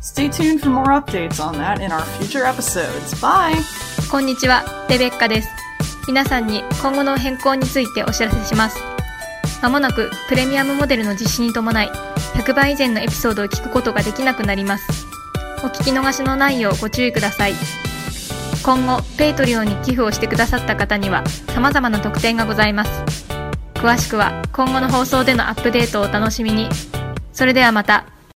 Stay tuned for more updates on that in our future episodes. Bye! こんにちは、レベッカです。皆さんに今後の変更についてお知らせします。まもなくプレミアムモデルの実施に伴い、100倍以前のエピソードを聞くことができなくなります。お聞き逃しのないようご注意ください。今後、ペイトリオに寄付をしてくださった方には様々な特典がございます。詳しくは今後の放送でのアップデートをお楽しみに。それではまた。